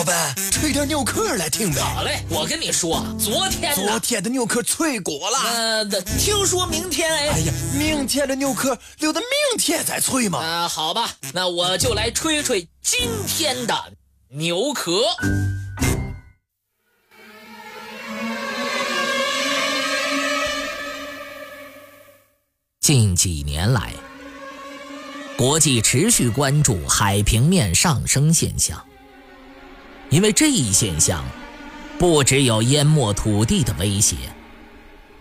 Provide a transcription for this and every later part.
老板，吹点牛壳来听呗。好嘞，我跟你说，昨天昨天的牛壳脆过了。呃，听说明天哎。哎呀，明天的牛壳留到明天再吹嘛。啊，好吧，那我就来吹吹今天的牛壳。近几年来，国际持续关注海平面上升现象，因为这一现象不只有淹没土地的威胁，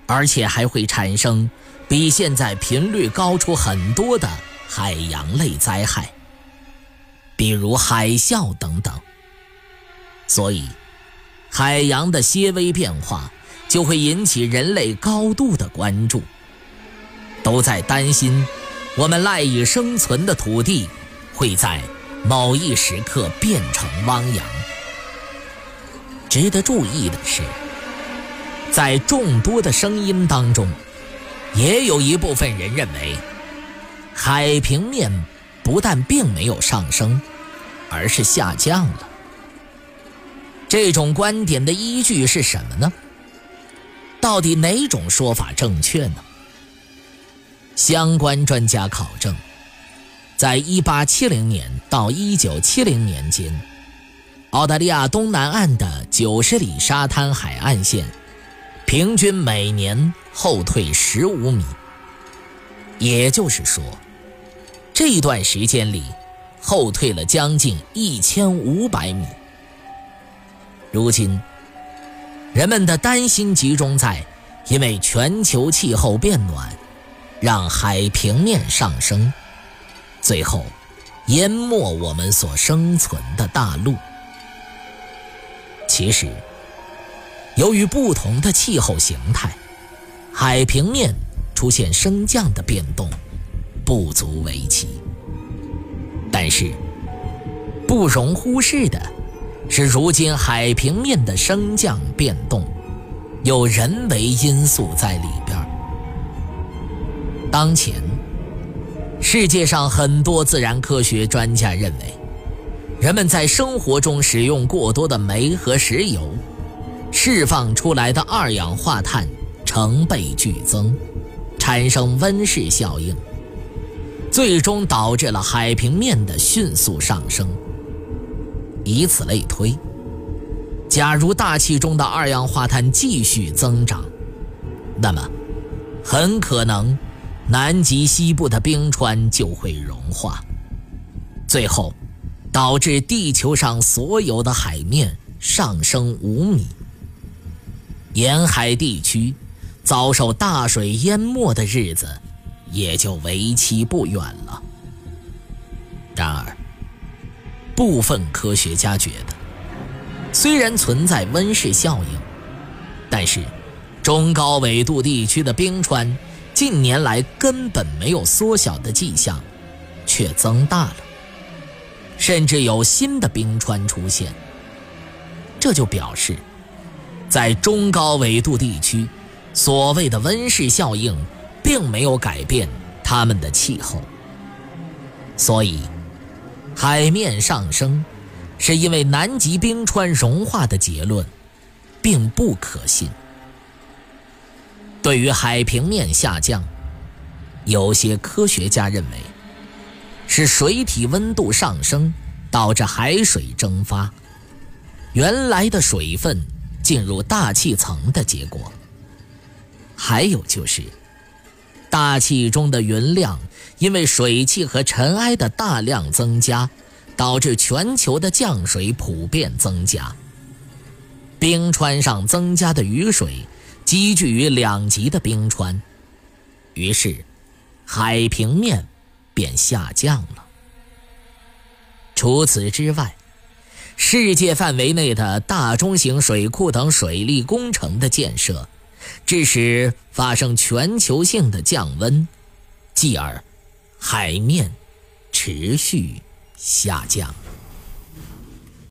而且还会产生比现在频率高出很多的海洋类灾害，比如海啸等等。所以，海洋的些微变化就会引起人类高度的关注。都在担心，我们赖以生存的土地会在某一时刻变成汪洋。值得注意的是，在众多的声音当中，也有一部分人认为，海平面不但并没有上升，而是下降了。这种观点的依据是什么呢？到底哪种说法正确呢？相关专家考证，在1870年到1970年间，澳大利亚东南岸的九十里沙滩海岸线平均每年后退15米。也就是说，这段时间里后退了将近1500米。如今，人们的担心集中在因为全球气候变暖。让海平面上升，最后淹没我们所生存的大陆。其实，由于不同的气候形态，海平面出现升降的变动不足为奇。但是，不容忽视的是，如今海平面的升降变动有人为因素在里边。当前，世界上很多自然科学专家认为，人们在生活中使用过多的煤和石油，释放出来的二氧化碳成倍剧增，产生温室效应，最终导致了海平面的迅速上升。以此类推，假如大气中的二氧化碳继续增长，那么很可能。南极西部的冰川就会融化，最后导致地球上所有的海面上升五米，沿海地区遭受大水淹没的日子也就为期不远了。然而，部分科学家觉得，虽然存在温室效应，但是中高纬度地区的冰川。近年来根本没有缩小的迹象，却增大了，甚至有新的冰川出现。这就表示，在中高纬度地区，所谓的温室效应并没有改变它们的气候。所以，海面上升是因为南极冰川融化的结论，并不可信。对于海平面下降，有些科学家认为是水体温度上升导致海水蒸发，原来的水分进入大气层的结果。还有就是，大气中的云量因为水汽和尘埃的大量增加，导致全球的降水普遍增加，冰川上增加的雨水。积聚于两极的冰川，于是海平面便下降了。除此之外，世界范围内的大中型水库等水利工程的建设，致使发生全球性的降温，继而海面持续下降。